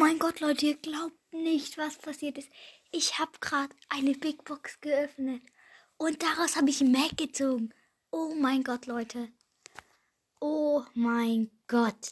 mein Gott, Leute, ihr glaubt nicht, was passiert ist. Ich habe gerade eine Big Box geöffnet und daraus habe ich Mac gezogen. Oh mein Gott, Leute. Oh mein Gott.